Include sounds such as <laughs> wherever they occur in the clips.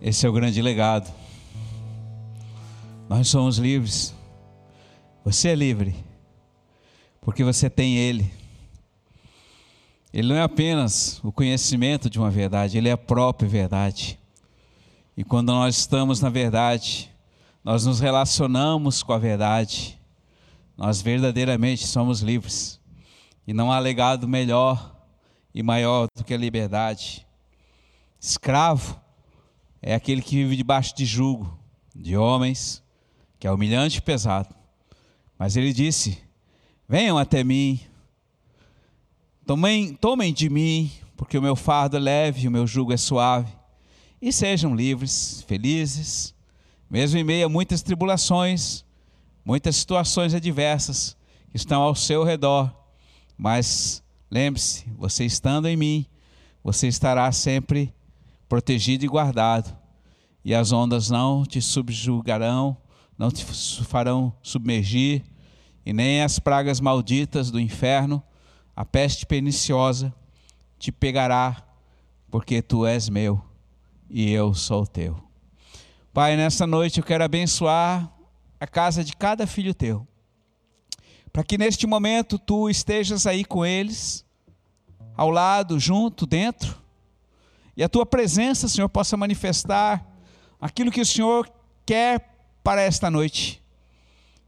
Esse é o grande legado. Nós somos livres. Você é livre, porque você tem Ele. Ele não é apenas o conhecimento de uma verdade, ele é a própria verdade. E quando nós estamos na verdade, nós nos relacionamos com a verdade, nós verdadeiramente somos livres. E não há legado melhor e maior do que a liberdade. Escravo é aquele que vive debaixo de jugo de homens, que é humilhante e pesado. Mas ele disse: Venham até mim, tomem, tomem de mim, porque o meu fardo é leve e o meu jugo é suave, e sejam livres, felizes, mesmo em meio a muitas tribulações, muitas situações adversas que estão ao seu redor. Mas lembre-se, você estando em mim, você estará sempre protegido e guardado, e as ondas não te subjugarão, não te farão submergir, e nem as pragas malditas do inferno, a peste perniciosa, te pegará, porque tu és meu e eu sou teu. Pai, nessa noite eu quero abençoar a casa de cada filho teu, para que neste momento tu estejas aí com eles, ao lado, junto, dentro, e a tua presença, Senhor, possa manifestar aquilo que o Senhor quer para esta noite.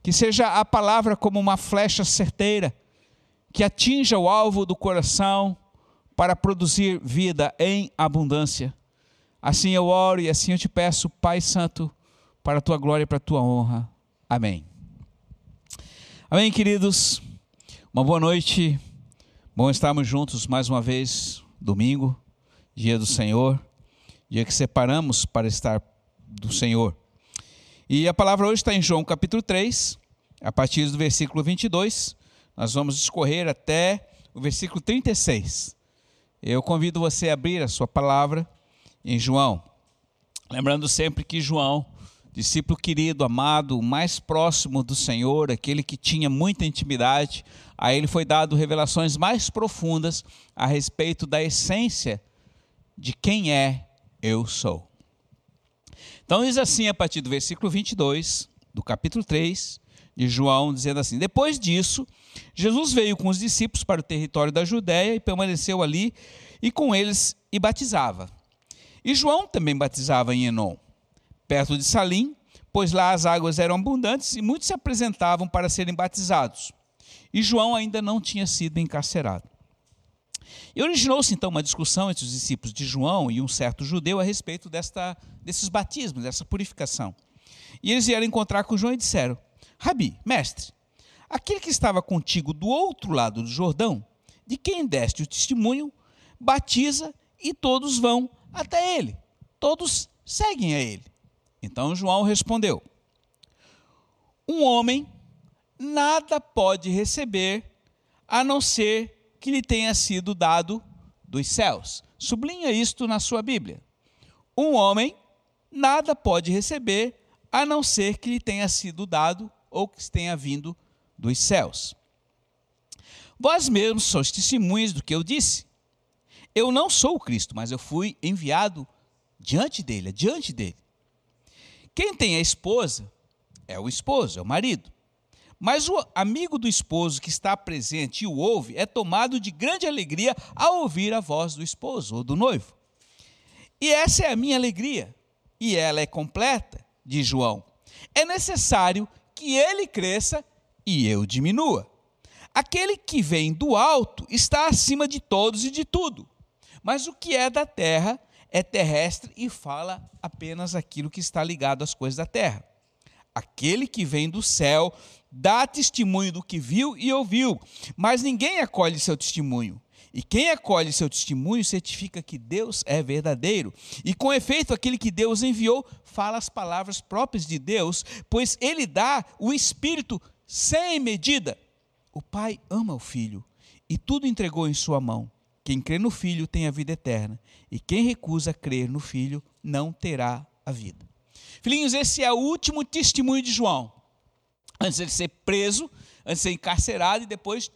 Que seja a palavra como uma flecha certeira, que atinja o alvo do coração para produzir vida em abundância. Assim eu oro e assim eu te peço, Pai Santo, para a tua glória e para a tua honra. Amém. Amém, queridos. Uma boa noite. Bom estarmos juntos mais uma vez, domingo dia do Senhor, dia que separamos para estar do Senhor. E a palavra hoje está em João capítulo 3, a partir do versículo 22. Nós vamos discorrer até o versículo 36. Eu convido você a abrir a sua palavra em João. Lembrando sempre que João, discípulo querido, amado, mais próximo do Senhor, aquele que tinha muita intimidade, a ele foi dado revelações mais profundas a respeito da essência de quem é eu sou. Então diz assim a partir do versículo 22 do capítulo 3 de João, dizendo assim: Depois disso, Jesus veio com os discípulos para o território da Judéia e permaneceu ali e com eles e batizava. E João também batizava em Enon, perto de Salim, pois lá as águas eram abundantes e muitos se apresentavam para serem batizados. E João ainda não tinha sido encarcerado. E originou-se então uma discussão entre os discípulos de João e um certo judeu a respeito desta, desses batismos, dessa purificação. E eles vieram encontrar com João e disseram: Rabi, mestre, aquele que estava contigo do outro lado do Jordão, de quem deste o testemunho, batiza e todos vão até ele. Todos seguem a ele. Então João respondeu: Um homem nada pode receber a não ser que lhe tenha sido dado dos céus. Sublinha isto na sua Bíblia. Um homem nada pode receber a não ser que lhe tenha sido dado ou que tenha vindo dos céus. Vós mesmos sois testemunhas do que eu disse. Eu não sou o Cristo, mas eu fui enviado diante dele, diante dele. Quem tem a esposa é o esposo, é o marido. Mas o amigo do esposo que está presente e o ouve é tomado de grande alegria ao ouvir a voz do esposo ou do noivo. E essa é a minha alegria, e ela é completa, diz João. É necessário que ele cresça e eu diminua. Aquele que vem do alto está acima de todos e de tudo. Mas o que é da terra é terrestre e fala apenas aquilo que está ligado às coisas da terra. Aquele que vem do céu dá testemunho do que viu e ouviu, mas ninguém acolhe seu testemunho. E quem acolhe seu testemunho certifica que Deus é verdadeiro. E com efeito, aquele que Deus enviou fala as palavras próprias de Deus, pois ele dá o Espírito sem medida. O Pai ama o Filho e tudo entregou em sua mão. Quem crê no Filho tem a vida eterna, e quem recusa crer no Filho não terá a vida. Filhinhos, esse é o último testemunho de João antes de ser preso, antes de ser encarcerado e depois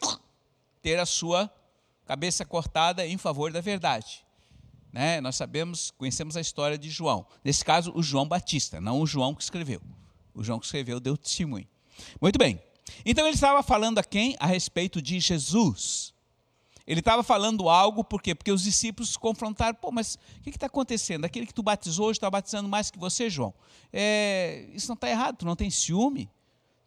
ter a sua cabeça cortada em favor da verdade. Né? Nós sabemos, conhecemos a história de João. Nesse caso, o João Batista, não o João que escreveu. O João que escreveu deu testemunho. Muito bem. Então ele estava falando a quem? A respeito de Jesus. Ele estava falando algo, por quê? Porque os discípulos confrontaram, pô, mas o que está acontecendo? Aquele que tu batizou hoje está batizando mais que você, João. É, isso não está errado, tu não tem ciúme,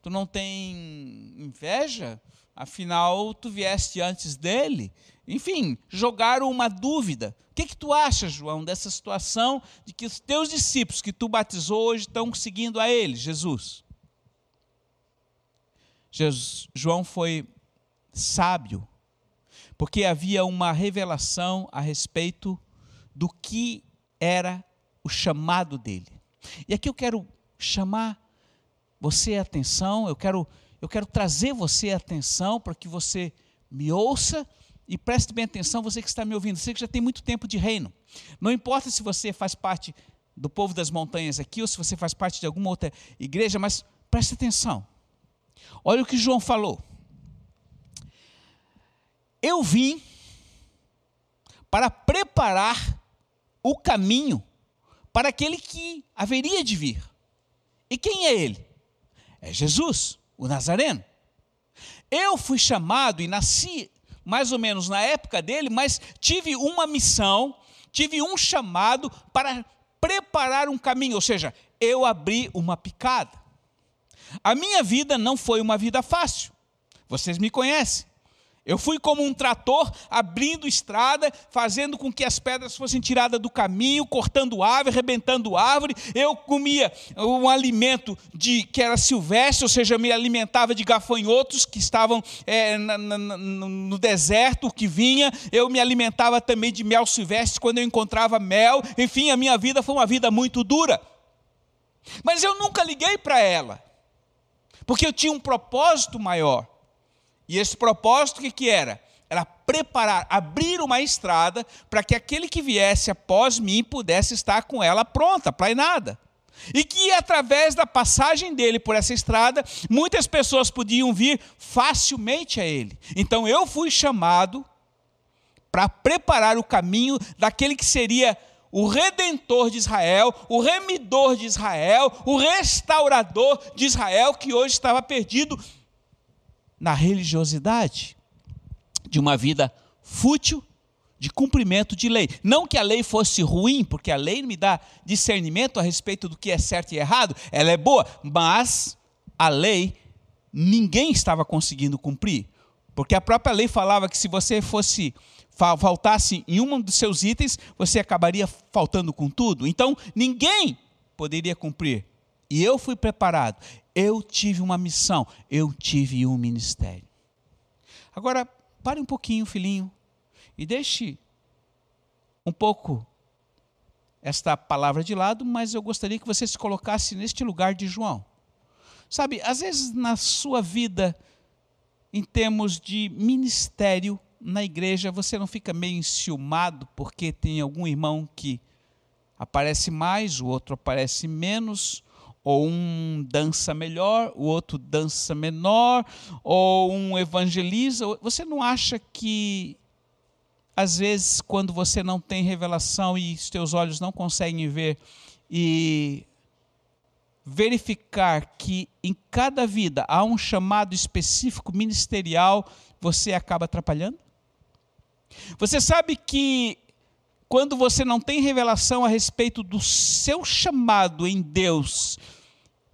tu não tem inveja, afinal tu vieste antes dele. Enfim, jogaram uma dúvida. O que, que tu acha, João, dessa situação de que os teus discípulos que tu batizou hoje estão seguindo a ele, Jesus? Jesus João foi sábio, porque havia uma revelação a respeito do que era o chamado dele. E aqui eu quero chamar você a atenção, eu quero, eu quero trazer você atenção para que você me ouça e preste bem atenção, você que está me ouvindo, você que já tem muito tempo de reino. Não importa se você faz parte do povo das montanhas aqui ou se você faz parte de alguma outra igreja, mas preste atenção. Olha o que João falou. Eu vim para preparar o caminho para aquele que haveria de vir. E quem é ele? É Jesus, o Nazareno. Eu fui chamado e nasci mais ou menos na época dele, mas tive uma missão, tive um chamado para preparar um caminho, ou seja, eu abri uma picada. A minha vida não foi uma vida fácil. Vocês me conhecem. Eu fui como um trator abrindo estrada, fazendo com que as pedras fossem tiradas do caminho, cortando árvore, arrebentando árvore. Eu comia um alimento de que era silvestre, ou seja, me alimentava de gafanhotos que estavam é, na, na, no deserto que vinha. Eu me alimentava também de mel silvestre quando eu encontrava mel. Enfim, a minha vida foi uma vida muito dura. Mas eu nunca liguei para ela, porque eu tinha um propósito maior. E esse propósito o que, era? Era preparar, abrir uma estrada para que aquele que viesse após mim pudesse estar com ela pronta, planeada. E que através da passagem dele por essa estrada, muitas pessoas podiam vir facilmente a ele. Então eu fui chamado para preparar o caminho daquele que seria o redentor de Israel, o remidor de Israel, o restaurador de Israel que hoje estava perdido na religiosidade, de uma vida fútil, de cumprimento de lei. Não que a lei fosse ruim, porque a lei me dá discernimento a respeito do que é certo e errado, ela é boa, mas a lei ninguém estava conseguindo cumprir. Porque a própria lei falava que se você fosse faltasse em um dos seus itens, você acabaria faltando com tudo. Então, ninguém poderia cumprir. E eu fui preparado. Eu tive uma missão, eu tive um ministério. Agora, pare um pouquinho, filhinho, e deixe um pouco esta palavra de lado, mas eu gostaria que você se colocasse neste lugar de João. Sabe, às vezes na sua vida, em termos de ministério na igreja, você não fica meio enciumado porque tem algum irmão que aparece mais, o outro aparece menos, ou um dança melhor, o outro dança menor, ou um evangeliza. Você não acha que, às vezes, quando você não tem revelação e os olhos não conseguem ver, e verificar que em cada vida há um chamado específico ministerial, você acaba atrapalhando? Você sabe que quando você não tem revelação a respeito do seu chamado em Deus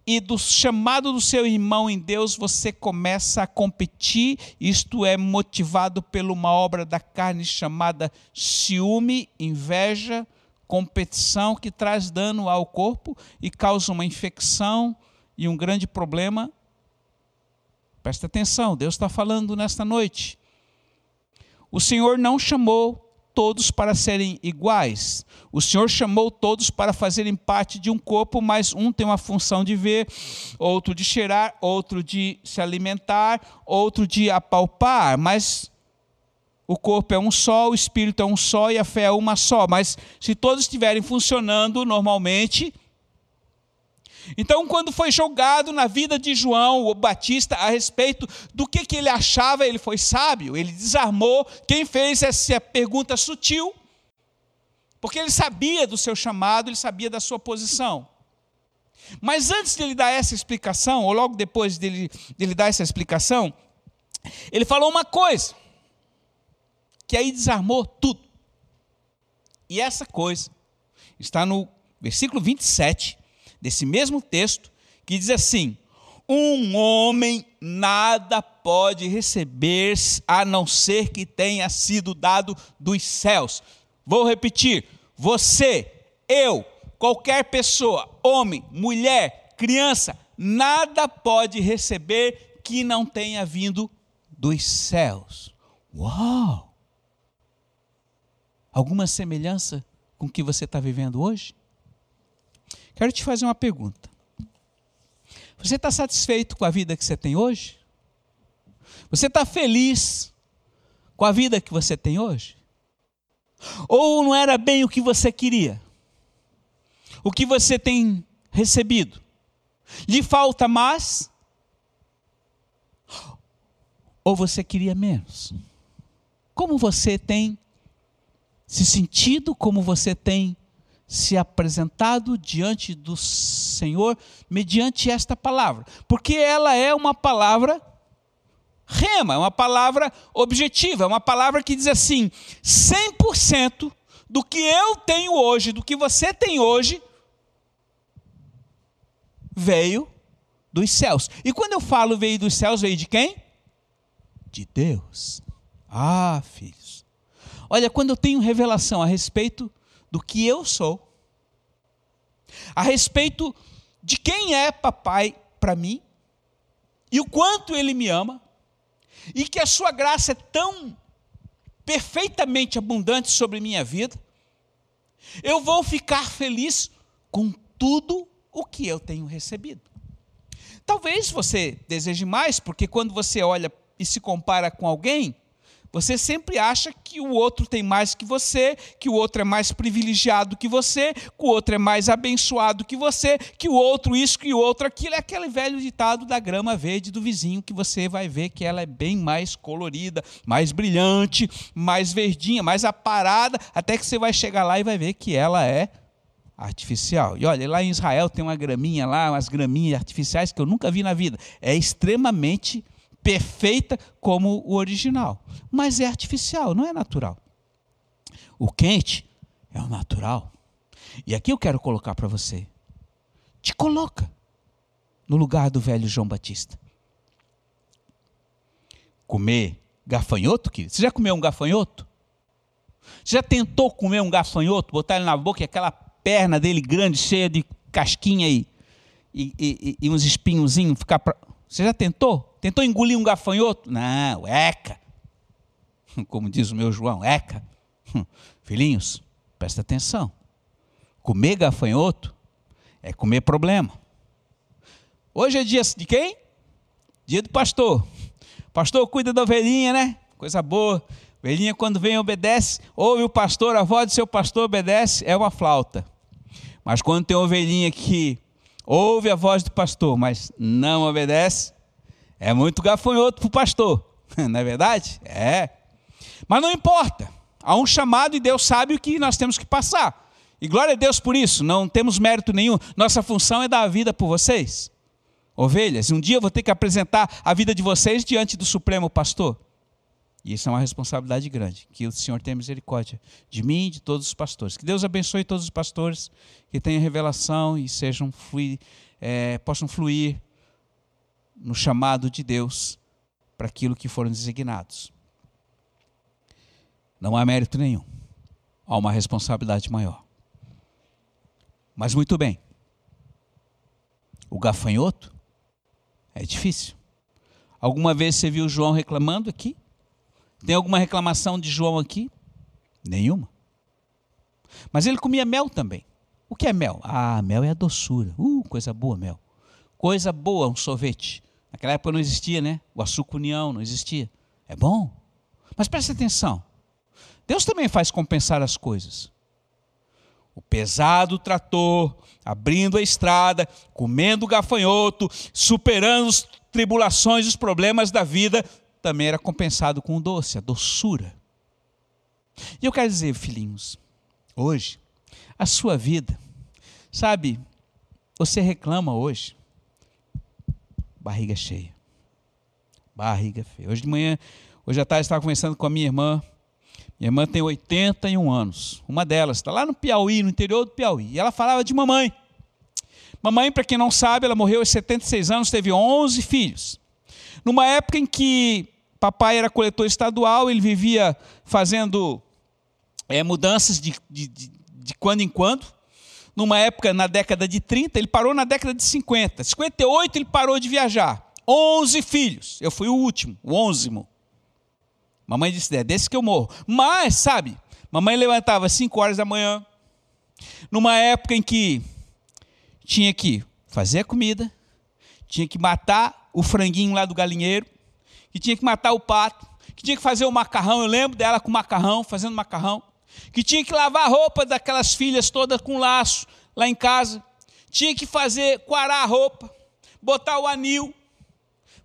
e do chamado do seu irmão em Deus, você começa a competir, isto é motivado por uma obra da carne chamada ciúme, inveja, competição que traz dano ao corpo e causa uma infecção e um grande problema. Presta atenção, Deus está falando nesta noite. O Senhor não chamou todos para serem iguais. O Senhor chamou todos para fazerem parte de um corpo, mas um tem uma função de ver, outro de cheirar, outro de se alimentar, outro de apalpar. Mas o corpo é um só, o espírito é um só e a fé é uma só. Mas se todos estiverem funcionando normalmente, então, quando foi jogado na vida de João o Batista a respeito do que, que ele achava, ele foi sábio, ele desarmou. Quem fez essa pergunta sutil Porque ele sabia do seu chamado, ele sabia da sua posição. Mas antes dele dar essa explicação, ou logo depois dele, dele dar essa explicação, ele falou uma coisa, que aí desarmou tudo. E essa coisa está no versículo 27 desse mesmo texto, que diz assim: Um homem nada pode receber a não ser que tenha sido dado dos céus. Vou repetir: você, eu, qualquer pessoa, homem, mulher, criança, nada pode receber que não tenha vindo dos céus. Uau! Alguma semelhança com o que você está vivendo hoje? Quero te fazer uma pergunta. Você está satisfeito com a vida que você tem hoje? Você está feliz com a vida que você tem hoje? Ou não era bem o que você queria? O que você tem recebido? Lhe falta mais? Ou você queria menos? Como você tem se sentido, como você tem se apresentado diante do Senhor mediante esta palavra? Porque ela é uma palavra rema, é uma palavra objetiva, é uma palavra que diz assim: 100% do que eu tenho hoje, do que você tem hoje, veio dos céus. E quando eu falo veio dos céus, veio de quem? De Deus. Ah, filhos. Olha, quando eu tenho revelação a respeito do que eu sou, a respeito de quem é papai para mim, e o quanto ele me ama, e que a sua graça é tão perfeitamente abundante sobre minha vida, eu vou ficar feliz com tudo o que eu tenho recebido. Talvez você deseje mais, porque quando você olha e se compara com alguém, você sempre acha que o outro tem mais que você, que o outro é mais privilegiado que você, que o outro é mais abençoado que você, que o outro isso, que o outro aquilo. É aquele velho ditado da grama verde do vizinho que você vai ver que ela é bem mais colorida, mais brilhante, mais verdinha, mais aparada, até que você vai chegar lá e vai ver que ela é artificial. E olha, lá em Israel tem uma graminha lá, umas graminhas artificiais que eu nunca vi na vida. É extremamente perfeita como o original, mas é artificial, não é natural. O quente é o natural. E aqui eu quero colocar para você. Te coloca no lugar do velho João Batista. Comer gafanhoto, querido? Você já comeu um gafanhoto? Você já tentou comer um gafanhoto, botar ele na boca e aquela perna dele grande, cheia de casquinha e, e, e, e uns espinhozinhos ficar pra... Você já tentou? Tentou engolir um gafanhoto? Não, eca. <laughs> Como diz o meu João, eca. <laughs> Filhinhos, presta atenção. Comer gafanhoto é comer problema. Hoje é dia de quem? Dia do pastor. Pastor cuida da ovelhinha, né? Coisa boa. Ovelhinha, quando vem, obedece. Ouve o pastor, a voz do seu pastor obedece, é uma flauta. Mas quando tem ovelhinha que ouve a voz do pastor, mas não obedece, é muito gafanhoto para o pastor, <laughs> não é verdade? É. Mas não importa, há um chamado e Deus sabe o que nós temos que passar. E glória a Deus por isso, não temos mérito nenhum, nossa função é dar a vida por vocês. Ovelhas, um dia eu vou ter que apresentar a vida de vocês diante do Supremo Pastor. E isso é uma responsabilidade grande. Que o Senhor tenha misericórdia de mim e de todos os pastores. Que Deus abençoe todos os pastores, que tenham revelação e sejam é, possam fluir no chamado de Deus para aquilo que foram designados. Não há mérito nenhum. Há uma responsabilidade maior. Mas muito bem. O gafanhoto é difícil. Alguma vez você viu João reclamando aqui? Tem alguma reclamação de João aqui? Nenhuma. Mas ele comia mel também. O que é mel? Ah, mel é a doçura. Uh, coisa boa, mel. Coisa boa, um sorvete. Naquela época não existia, né? O açúcar união não existia. É bom. Mas preste atenção. Deus também faz compensar as coisas. O pesado trator, abrindo a estrada, comendo gafanhoto, superando as tribulações e os problemas da vida, também era compensado com o doce, a doçura. E eu quero dizer, filhinhos, hoje, a sua vida. Sabe, você reclama hoje, barriga cheia. Barriga feia. Hoje de manhã, hoje à tarde, estava conversando com a minha irmã. Minha irmã tem 81 anos. Uma delas está lá no Piauí, no interior do Piauí. E ela falava de mamãe. Mamãe, para quem não sabe, ela morreu aos 76 anos, teve 11 filhos. Numa época em que papai era coletor estadual, ele vivia fazendo é, mudanças de, de, de, de quando em quando. Numa época, na década de 30, ele parou na década de 50. 58, ele parou de viajar. 11 filhos. Eu fui o último, o onzimo. Mamãe disse: é desse que eu morro. Mas, sabe, mamãe levantava às 5 horas da manhã, numa época em que tinha que fazer a comida, tinha que matar o franguinho lá do galinheiro, que tinha que matar o pato, que tinha que fazer o macarrão. Eu lembro dela com macarrão, fazendo macarrão, que tinha que lavar a roupa daquelas filhas todas com laço lá em casa, tinha que fazer, quarar a roupa, botar o anil,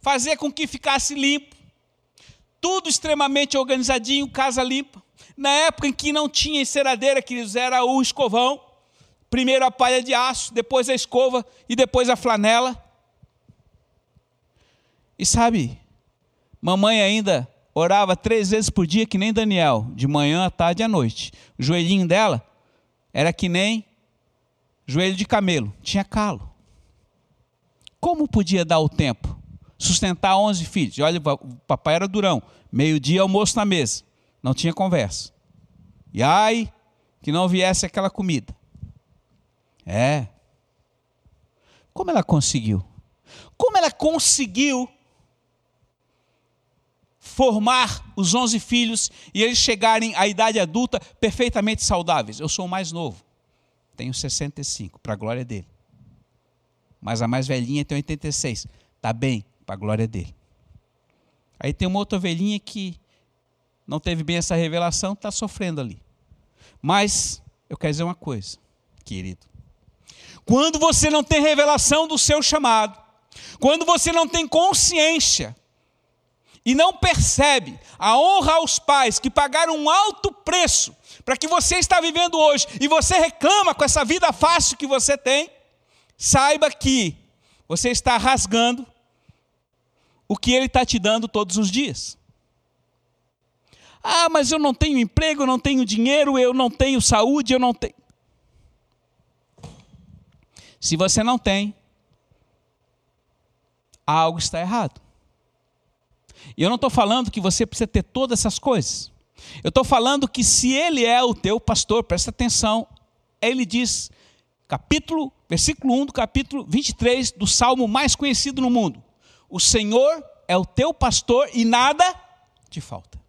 fazer com que ficasse limpo, tudo extremamente organizadinho, casa limpa. Na época em que não tinha enceradeira, queridos, era o escovão, primeiro a palha de aço, depois a escova e depois a flanela. E sabe, mamãe ainda orava três vezes por dia, que nem Daniel, de manhã, à tarde e à noite. O joelhinho dela era que nem joelho de camelo, tinha calo. Como podia dar o tempo? Sustentar 11 filhos. Olha, o papai era durão. Meio-dia, almoço na mesa. Não tinha conversa. E ai, que não viesse aquela comida. É. Como ela conseguiu? Como ela conseguiu formar os 11 filhos e eles chegarem à idade adulta perfeitamente saudáveis? Eu sou o mais novo. Tenho 65, para a glória dele. Mas a mais velhinha tem 86. Está bem, para a glória dele. Aí tem uma outra ovelhinha que não teve bem essa revelação, está sofrendo ali. Mas eu quero dizer uma coisa, querido. Quando você não tem revelação do seu chamado, quando você não tem consciência e não percebe a honra aos pais que pagaram um alto preço para que você está vivendo hoje e você reclama com essa vida fácil que você tem, saiba que você está rasgando o que ele está te dando todos os dias. Ah, mas eu não tenho emprego, eu não tenho dinheiro, eu não tenho saúde, eu não tenho. Se você não tem, algo está errado. E eu não estou falando que você precisa ter todas essas coisas. Eu estou falando que se ele é o teu pastor, presta atenção, ele diz, capítulo, versículo 1 do capítulo 23 do salmo mais conhecido no mundo: O Senhor é o teu pastor e nada te falta.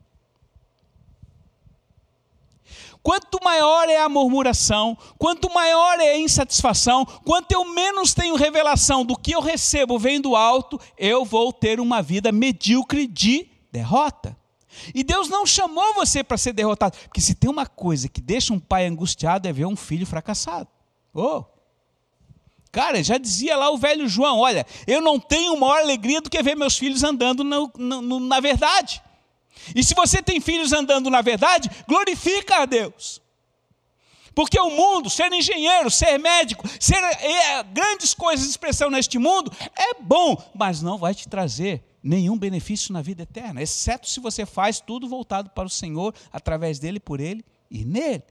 Quanto maior é a murmuração, quanto maior é a insatisfação, quanto eu menos tenho revelação do que eu recebo vem do alto, eu vou ter uma vida medíocre de derrota. E Deus não chamou você para ser derrotado, porque se tem uma coisa que deixa um pai angustiado é ver um filho fracassado. Oh. Cara, já dizia lá o velho João: olha, eu não tenho maior alegria do que ver meus filhos andando no, no, na verdade. E se você tem filhos andando na verdade, glorifica a Deus. Porque o mundo, ser engenheiro, ser médico, ser é, grandes coisas de expressão neste mundo, é bom, mas não vai te trazer nenhum benefício na vida eterna, exceto se você faz tudo voltado para o Senhor, através dele, por ele e nele.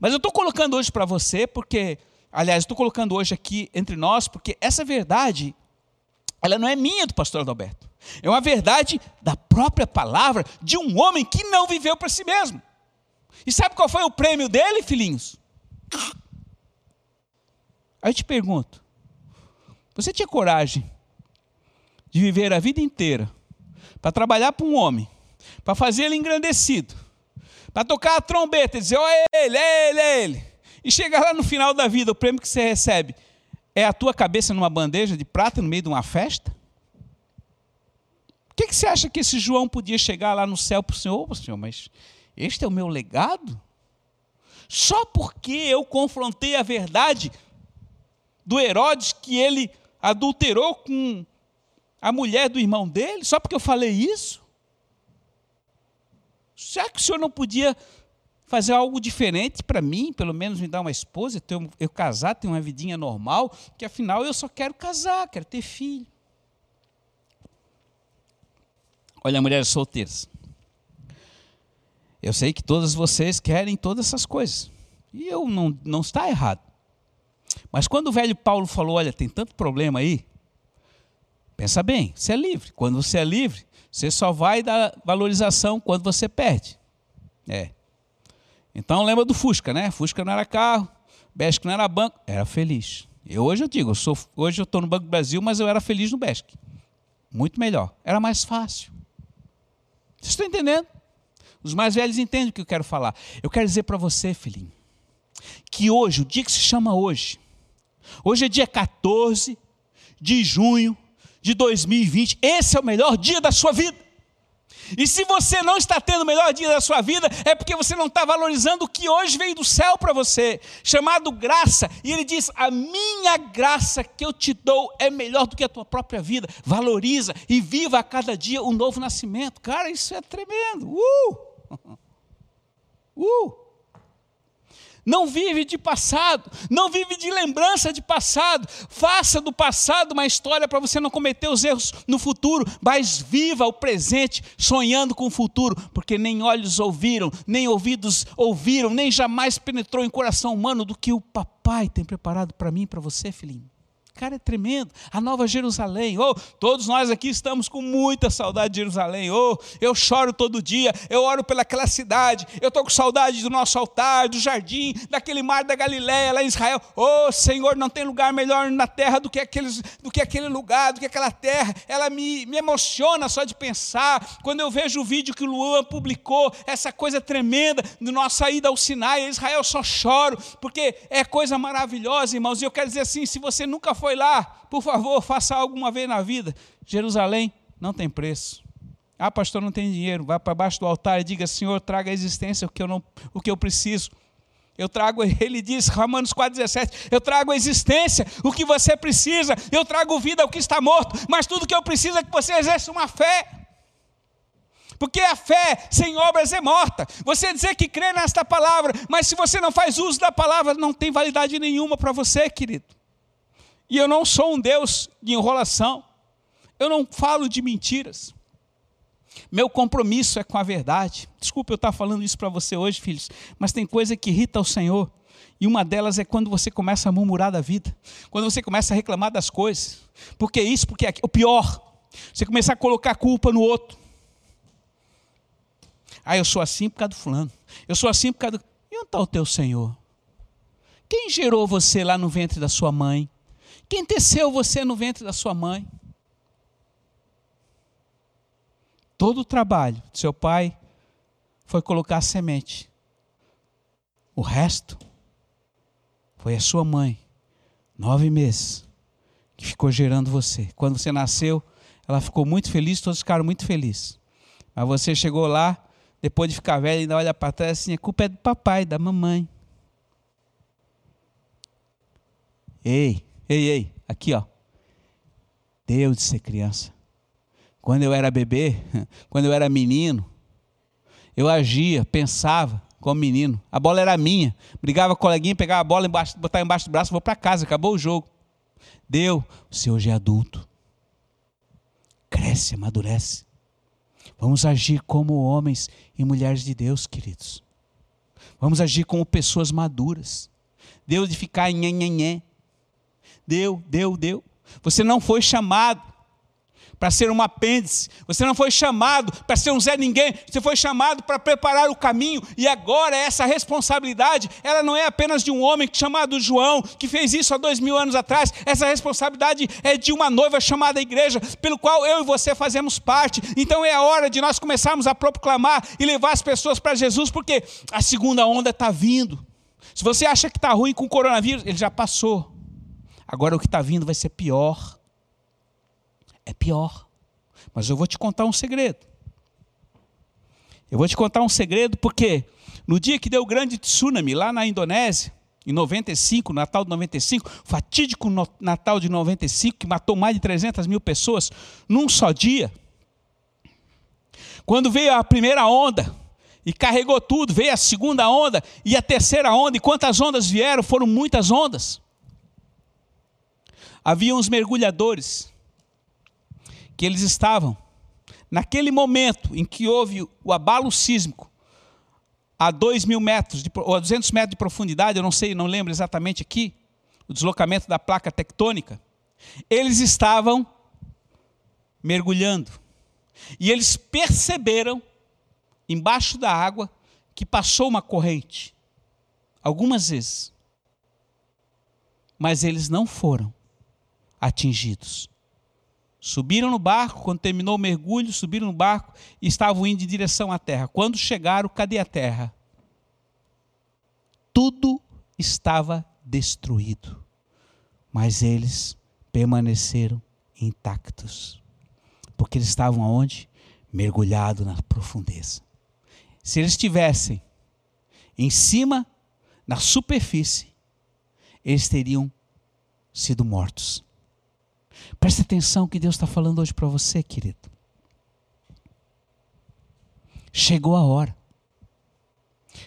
Mas eu estou colocando hoje para você, porque, aliás, estou colocando hoje aqui entre nós, porque essa verdade, ela não é minha do pastor Adalberto. É uma verdade da própria palavra de um homem que não viveu para si mesmo. E sabe qual foi o prêmio dele, filhinhos? Aí eu te pergunto: você tinha coragem de viver a vida inteira para trabalhar para um homem, para fazer ele engrandecido, para tocar a trombeta e dizer: ó, é ele, é ele, é ele. E chegar lá no final da vida, o prêmio que você recebe é a tua cabeça numa bandeja de prata no meio de uma festa? Que, que você acha que esse João podia chegar lá no céu para o Senhor? Senhor, mas este é o meu legado? Só porque eu confrontei a verdade do Herodes que ele adulterou com a mulher do irmão dele? Só porque eu falei isso? Será que o senhor não podia fazer algo diferente para mim, pelo menos me dar uma esposa, eu, eu casar, ter uma vidinha normal, que afinal eu só quero casar, quero ter filho. Olha, mulheres solteiras. Eu sei que todas vocês querem todas essas coisas. E eu não, não está errado. Mas quando o velho Paulo falou, olha, tem tanto problema aí, pensa bem, você é livre. Quando você é livre, você só vai dar valorização quando você perde. É. Então lembra do Fusca, né? Fusca não era carro, Besc não era banco, era feliz. Eu hoje eu digo, eu sou, hoje eu estou no Banco do Brasil, mas eu era feliz no Besc. Muito melhor. Era mais fácil. Vocês estão entendendo? Os mais velhos entendem o que eu quero falar. Eu quero dizer para você, filhinho, que hoje, o dia que se chama hoje, hoje é dia 14 de junho de 2020, esse é o melhor dia da sua vida. E se você não está tendo o melhor dia da sua vida, é porque você não está valorizando o que hoje veio do céu para você, chamado graça. E ele diz: A minha graça que eu te dou é melhor do que a tua própria vida. Valoriza e viva a cada dia um novo nascimento. Cara, isso é tremendo. Uh! <laughs> Uh! Não vive de passado, não vive de lembrança de passado. Faça do passado uma história para você não cometer os erros no futuro, mas viva o presente sonhando com o futuro, porque nem olhos ouviram, nem ouvidos ouviram, nem jamais penetrou em coração humano do que o papai tem preparado para mim e para você, filhinho. Cara, é tremendo. A Nova Jerusalém. Oh, todos nós aqui estamos com muita saudade de Jerusalém. Oh, eu choro todo dia. Eu oro pelaquela cidade. Eu estou com saudade do nosso altar, do jardim, daquele mar da Galiléia lá em Israel. Oh, Senhor, não tem lugar melhor na terra do que, aqueles, do que aquele lugar, do que aquela terra. Ela me, me emociona só de pensar. Quando eu vejo o vídeo que o Luan publicou, essa coisa tremenda de nossa saída ao Sinai, Israel, só choro, porque é coisa maravilhosa, irmãos. E eu quero dizer assim: se você nunca foi foi lá, por favor, faça algo uma vez na vida. Jerusalém não tem preço. Ah, pastor, não tem dinheiro. Vá para baixo do altar e diga: Senhor, traga a existência o que eu, não, o que eu preciso. Eu trago, <laughs> ele diz, Romanos 4,17, eu trago a existência, o que você precisa, eu trago vida ao que está morto, mas tudo que eu preciso é que você exerça uma fé. Porque a fé sem obras é morta. Você dizer que crê nesta palavra, mas se você não faz uso da palavra, não tem validade nenhuma para você, querido. E eu não sou um Deus de enrolação. Eu não falo de mentiras. Meu compromisso é com a verdade. Desculpe eu estar falando isso para você hoje, filhos, mas tem coisa que irrita o Senhor. E uma delas é quando você começa a murmurar da vida, quando você começa a reclamar das coisas. Porque isso, porque é o pior. Você começar a colocar culpa no outro. Ah, eu sou assim por causa do fulano. Eu sou assim por causa do. E onde está o teu Senhor? Quem gerou você lá no ventre da sua mãe? Quem teceu você no ventre da sua mãe? Todo o trabalho do seu pai foi colocar a semente. O resto foi a sua mãe, nove meses, que ficou gerando você. Quando você nasceu, ela ficou muito feliz, todos ficaram muito felizes. Mas você chegou lá, depois de ficar velho, ainda olha para trás assim: a culpa é do papai, da mamãe. Ei, Ei, ei, aqui ó. Deus de ser criança. Quando eu era bebê, <laughs> quando eu era menino, eu agia, pensava como menino. A bola era minha. Brigava com o coleguinha, pegava a bola, embaixo, botava embaixo do braço, vou para casa, acabou o jogo. Deu. Você hoje é adulto. Cresce, amadurece. Vamos agir como homens e mulheres de Deus, queridos. Vamos agir como pessoas maduras. Deus de ficar nhenhenhé deu, deu, deu. Você não foi chamado para ser um apêndice, você não foi chamado para ser um Zé Ninguém, você foi chamado para preparar o caminho, e agora essa responsabilidade, ela não é apenas de um homem chamado João, que fez isso há dois mil anos atrás, essa responsabilidade é de uma noiva chamada igreja, pelo qual eu e você fazemos parte, então é a hora de nós começarmos a proclamar e levar as pessoas para Jesus, porque a segunda onda está vindo. Se você acha que está ruim com o coronavírus, ele já passou. Agora o que está vindo vai ser pior. É pior. Mas eu vou te contar um segredo. Eu vou te contar um segredo porque no dia que deu o grande tsunami lá na Indonésia, em 95, Natal de 95, fatídico Natal de 95, que matou mais de 300 mil pessoas num só dia. Quando veio a primeira onda, e carregou tudo. Veio a segunda onda e a terceira onda, e quantas ondas vieram? Foram muitas ondas. Havia uns mergulhadores que eles estavam naquele momento em que houve o abalo sísmico a 2 mil metros, de, ou a 200 metros de profundidade, eu não sei, não lembro exatamente aqui, o deslocamento da placa tectônica, eles estavam mergulhando. E eles perceberam, embaixo da água, que passou uma corrente. Algumas vezes. Mas eles não foram atingidos. Subiram no barco, quando terminou o mergulho, subiram no barco e estavam indo em direção à terra. Quando chegaram, cadê a terra? Tudo estava destruído, mas eles permaneceram intactos, porque eles estavam aonde? Mergulhados na profundeza. Se eles estivessem em cima, na superfície, eles teriam sido mortos. Preste atenção que Deus está falando hoje para você, querido. Chegou a hora,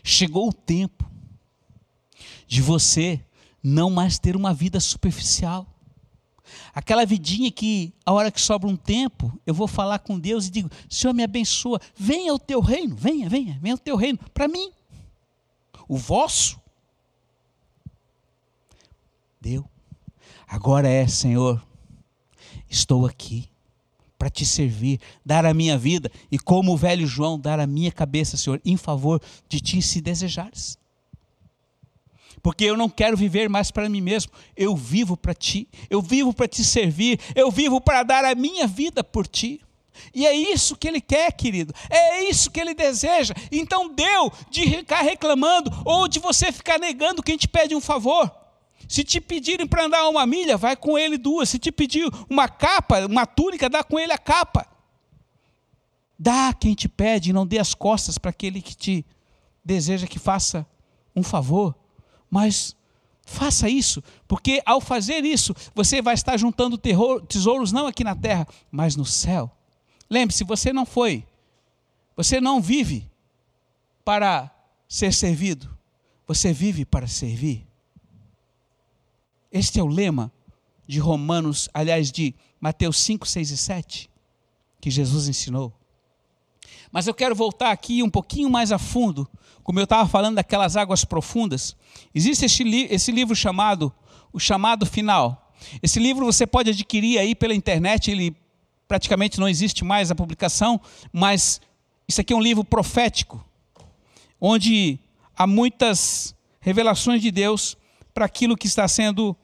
chegou o tempo de você não mais ter uma vida superficial. Aquela vidinha que, a hora que sobra um tempo, eu vou falar com Deus e digo: Senhor, me abençoa, venha o teu reino, venha, venha, venha o teu reino, para mim. O vosso deu. Agora é, Senhor, estou aqui para te servir, dar a minha vida e, como o velho João, dar a minha cabeça, Senhor, em favor de ti, se desejares. Porque eu não quero viver mais para mim mesmo, eu vivo para ti, eu vivo para te servir, eu vivo para dar a minha vida por ti. E é isso que ele quer, querido. É isso que ele deseja. Então deu de ficar reclamando ou de você ficar negando quem te pede um favor. Se te pedirem para andar uma milha, vai com ele duas. Se te pedir uma capa, uma túnica, dá com ele a capa. Dá quem te pede, não dê as costas para aquele que te deseja que faça um favor. Mas faça isso, porque ao fazer isso, você vai estar juntando tesouros não aqui na terra, mas no céu. Lembre-se, você não foi, você não vive para ser servido, você vive para servir. Este é o lema de Romanos, aliás, de Mateus 5, 6 e 7, que Jesus ensinou. Mas eu quero voltar aqui um pouquinho mais a fundo, como eu estava falando daquelas águas profundas. Existe esse, li esse livro chamado O Chamado Final. Esse livro você pode adquirir aí pela internet, ele praticamente não existe mais a publicação, mas isso aqui é um livro profético, onde há muitas revelações de Deus para aquilo que está sendo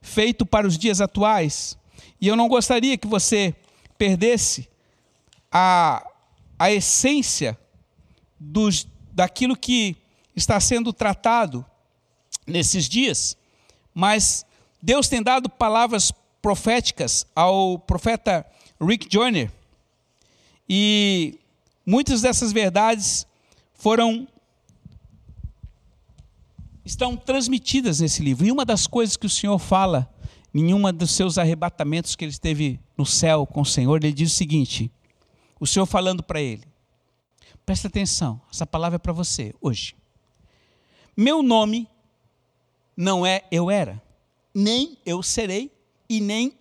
feito para os dias atuais. E eu não gostaria que você perdesse a, a essência dos, daquilo que está sendo tratado nesses dias, mas Deus tem dado palavras proféticas ao profeta Rick Joyner, e muitas dessas verdades foram estão transmitidas nesse livro. E uma das coisas que o Senhor fala em um dos seus arrebatamentos que ele esteve no céu com o Senhor, ele diz o seguinte: o Senhor falando para ele, presta atenção, essa palavra é para você hoje. Meu nome não é eu era, nem eu serei e nem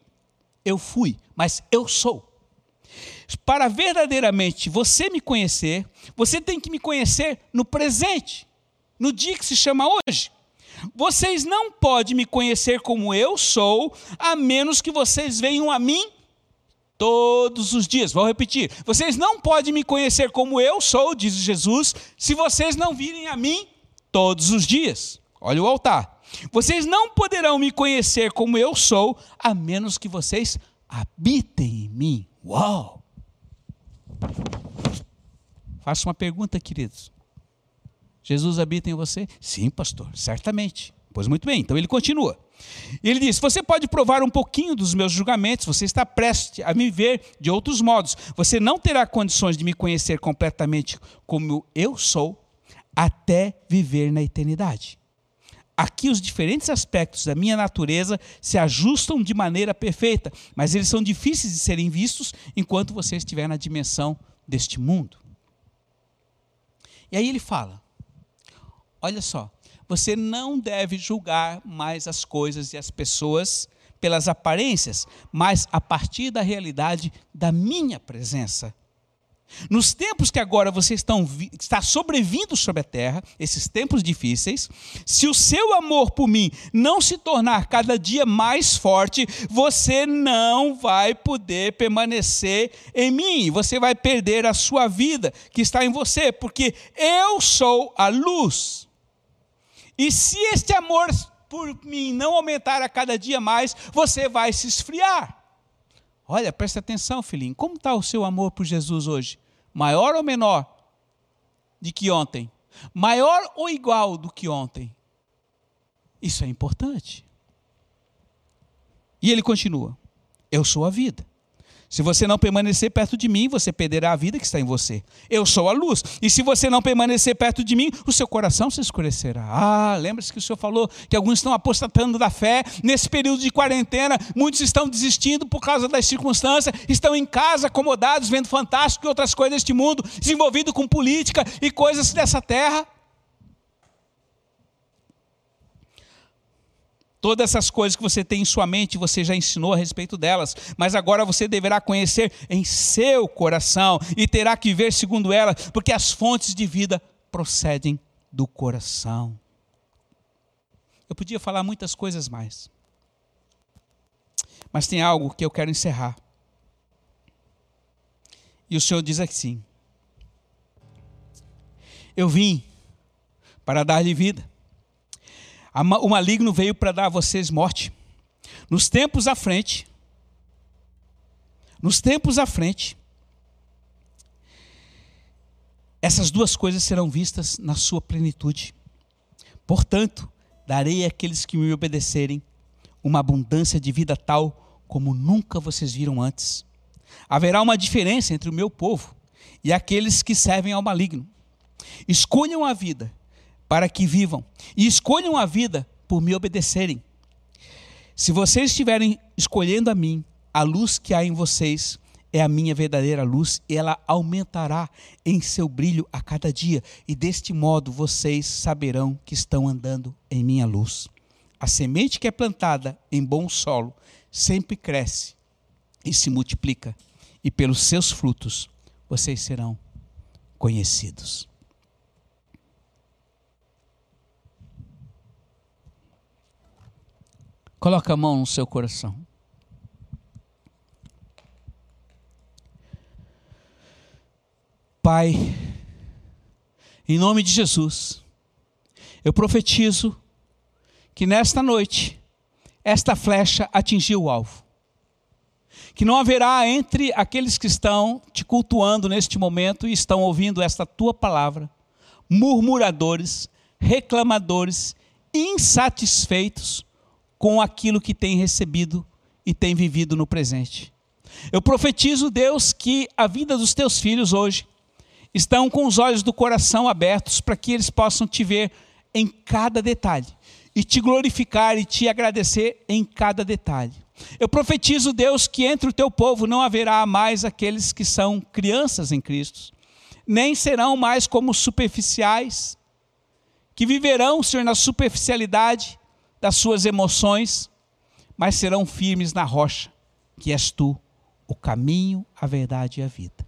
eu fui, mas eu sou. Para verdadeiramente você me conhecer, você tem que me conhecer no presente no dia que se chama hoje. Vocês não podem me conhecer como eu sou, a menos que vocês venham a mim todos os dias. Vou repetir. Vocês não podem me conhecer como eu sou, diz Jesus, se vocês não virem a mim todos os dias. Olha o altar. Vocês não poderão me conhecer como eu sou, a menos que vocês habitem em mim. Uau! Faço uma pergunta, queridos. Jesus habita em você? Sim, pastor, certamente. Pois muito bem, então ele continua. Ele diz: Você pode provar um pouquinho dos meus julgamentos, você está prestes a me ver de outros modos. Você não terá condições de me conhecer completamente como eu sou, até viver na eternidade. Aqui os diferentes aspectos da minha natureza se ajustam de maneira perfeita, mas eles são difíceis de serem vistos enquanto você estiver na dimensão deste mundo. E aí ele fala: Olha só, você não deve julgar mais as coisas e as pessoas pelas aparências, mas a partir da realidade da minha presença. Nos tempos que agora você está sobrevindo sobre a terra, esses tempos difíceis, se o seu amor por mim não se tornar cada dia mais forte, você não vai poder permanecer em mim, você vai perder a sua vida que está em você, porque eu sou a luz. E se este amor por mim não aumentar a cada dia mais, você vai se esfriar. Olha, presta atenção, filhinho. Como está o seu amor por Jesus hoje? Maior ou menor de que ontem? Maior ou igual do que ontem? Isso é importante. E ele continua: Eu sou a vida. Se você não permanecer perto de mim, você perderá a vida que está em você. Eu sou a luz. E se você não permanecer perto de mim, o seu coração se escurecerá. Ah, lembra-se que o Senhor falou que alguns estão apostatando da fé. Nesse período de quarentena, muitos estão desistindo por causa das circunstâncias, estão em casa, acomodados, vendo fantástico e outras coisas deste mundo, desenvolvido com política e coisas dessa terra. Todas essas coisas que você tem em sua mente, você já ensinou a respeito delas, mas agora você deverá conhecer em seu coração e terá que ver segundo elas, porque as fontes de vida procedem do coração. Eu podia falar muitas coisas mais, mas tem algo que eu quero encerrar. E o Senhor diz assim: Eu vim para dar-lhe vida o maligno veio para dar a vocês morte. Nos tempos à frente, nos tempos à frente, essas duas coisas serão vistas na sua plenitude. Portanto, darei àqueles que me obedecerem uma abundância de vida tal como nunca vocês viram antes. Haverá uma diferença entre o meu povo e aqueles que servem ao maligno. Escolham a vida para que vivam e escolham a vida por me obedecerem. Se vocês estiverem escolhendo a mim, a luz que há em vocês é a minha verdadeira luz e ela aumentará em seu brilho a cada dia, e deste modo vocês saberão que estão andando em minha luz. A semente que é plantada em bom solo sempre cresce e se multiplica, e pelos seus frutos vocês serão conhecidos. Coloca a mão no seu coração. Pai, em nome de Jesus, eu profetizo que nesta noite esta flecha atingiu o alvo. Que não haverá entre aqueles que estão te cultuando neste momento e estão ouvindo esta tua palavra, murmuradores, reclamadores, insatisfeitos, com aquilo que tem recebido e tem vivido no presente. Eu profetizo, Deus, que a vida dos teus filhos hoje estão com os olhos do coração abertos para que eles possam te ver em cada detalhe e te glorificar e te agradecer em cada detalhe. Eu profetizo, Deus, que entre o teu povo não haverá mais aqueles que são crianças em Cristo, nem serão mais como superficiais, que viverão, Senhor, na superficialidade das suas emoções, mas serão firmes na rocha, que és tu, o caminho, a verdade e a vida.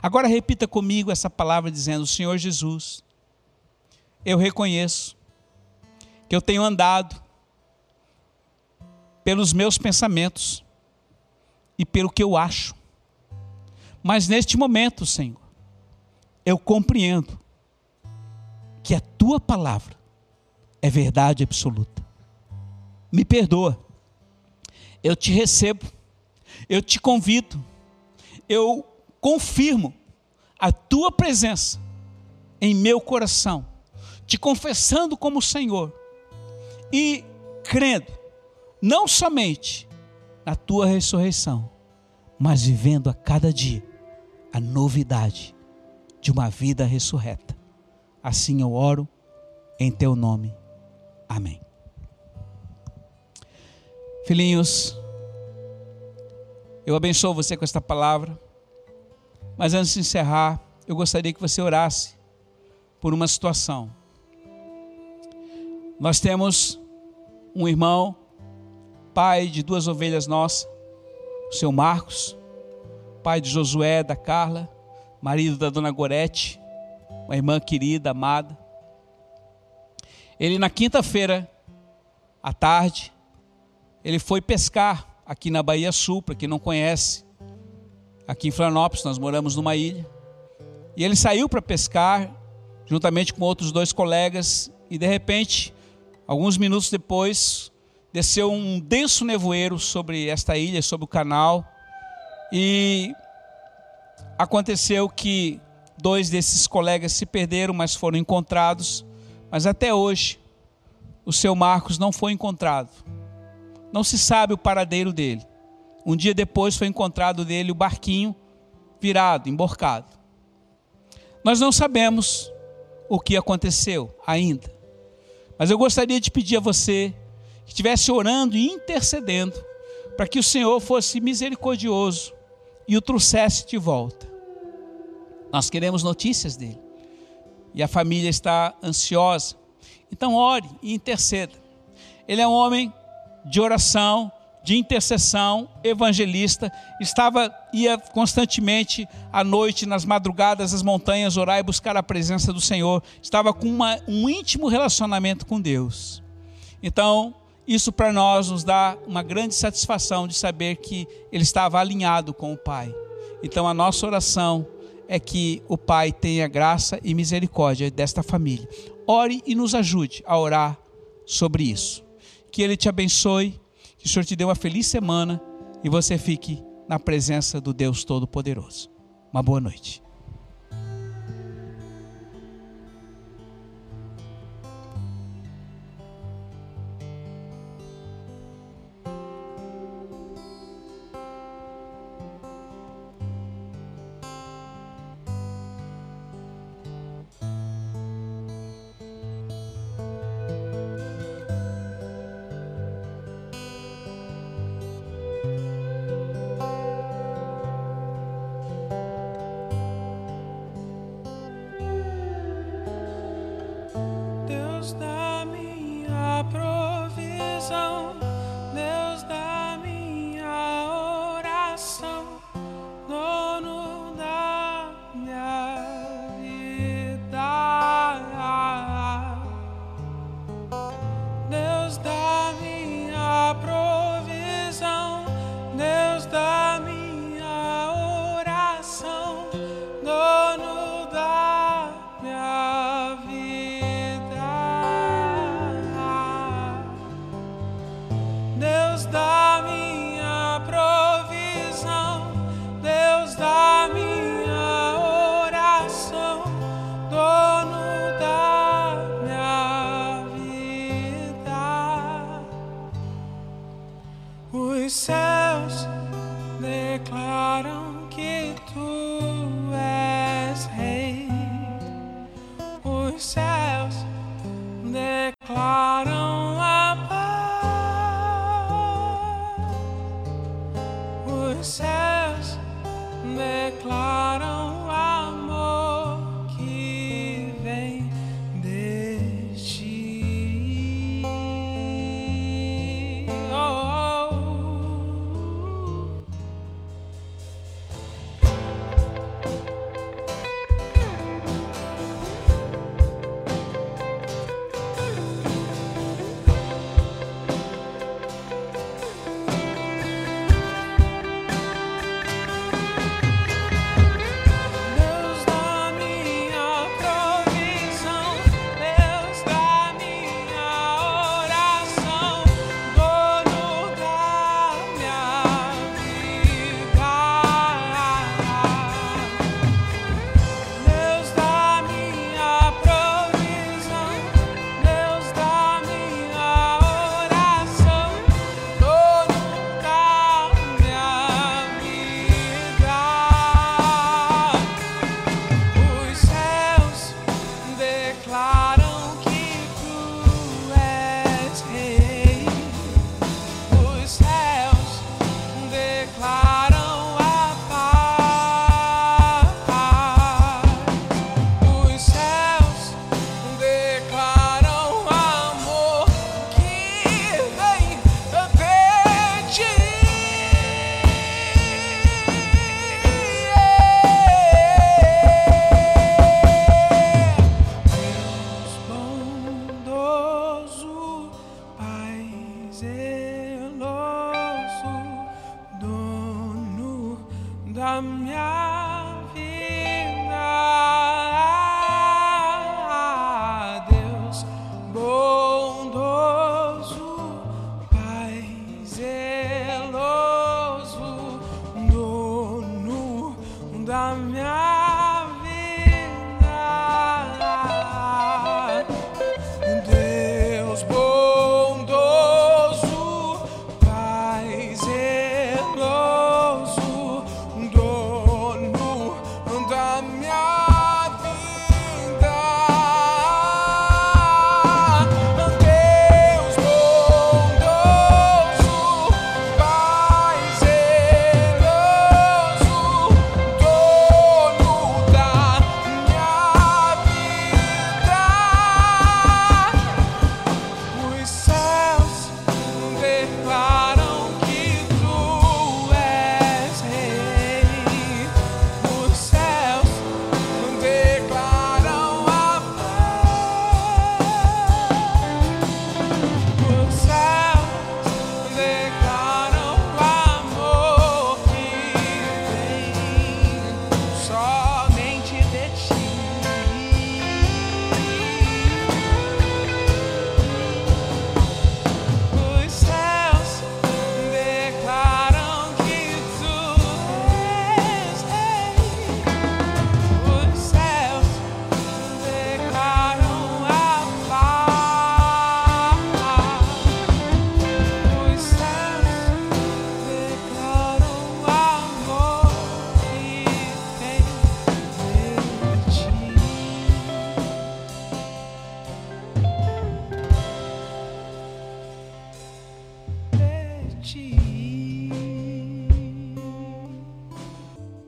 Agora repita comigo essa palavra dizendo: Senhor Jesus, eu reconheço que eu tenho andado pelos meus pensamentos e pelo que eu acho. Mas neste momento, Senhor, eu compreendo que a tua palavra é verdade absoluta. Me perdoa. Eu te recebo. Eu te convido. Eu confirmo a tua presença em meu coração, te confessando como Senhor e crendo não somente na tua ressurreição, mas vivendo a cada dia a novidade de uma vida ressurreta. Assim eu oro em teu nome. Amém. Filhinhos, eu abençoo você com esta palavra, mas antes de encerrar, eu gostaria que você orasse por uma situação. Nós temos um irmão, pai de duas ovelhas nossas, o seu Marcos, pai de Josué, da Carla, marido da dona Gorete, uma irmã querida, amada. Ele na quinta-feira, à tarde, ele foi pescar aqui na Bahia Sul, para quem não conhece. Aqui em Florianópolis, nós moramos numa ilha. E ele saiu para pescar, juntamente com outros dois colegas, e de repente, alguns minutos depois, desceu um denso nevoeiro sobre esta ilha, sobre o canal, e aconteceu que dois desses colegas se perderam, mas foram encontrados mas até hoje, o seu Marcos não foi encontrado. Não se sabe o paradeiro dele. Um dia depois foi encontrado dele o barquinho virado, emborcado. Nós não sabemos o que aconteceu ainda. Mas eu gostaria de pedir a você que estivesse orando e intercedendo para que o Senhor fosse misericordioso e o trouxesse de volta. Nós queremos notícias dele e a família está ansiosa. Então, ore e interceda. Ele é um homem de oração, de intercessão, evangelista, estava ia constantemente à noite nas madrugadas às montanhas orar e buscar a presença do Senhor, estava com uma, um íntimo relacionamento com Deus. Então, isso para nós nos dá uma grande satisfação de saber que ele estava alinhado com o Pai. Então, a nossa oração é que o Pai tenha graça e misericórdia desta família. Ore e nos ajude a orar sobre isso. Que Ele te abençoe, que o Senhor te dê uma feliz semana e você fique na presença do Deus Todo-Poderoso. Uma boa noite.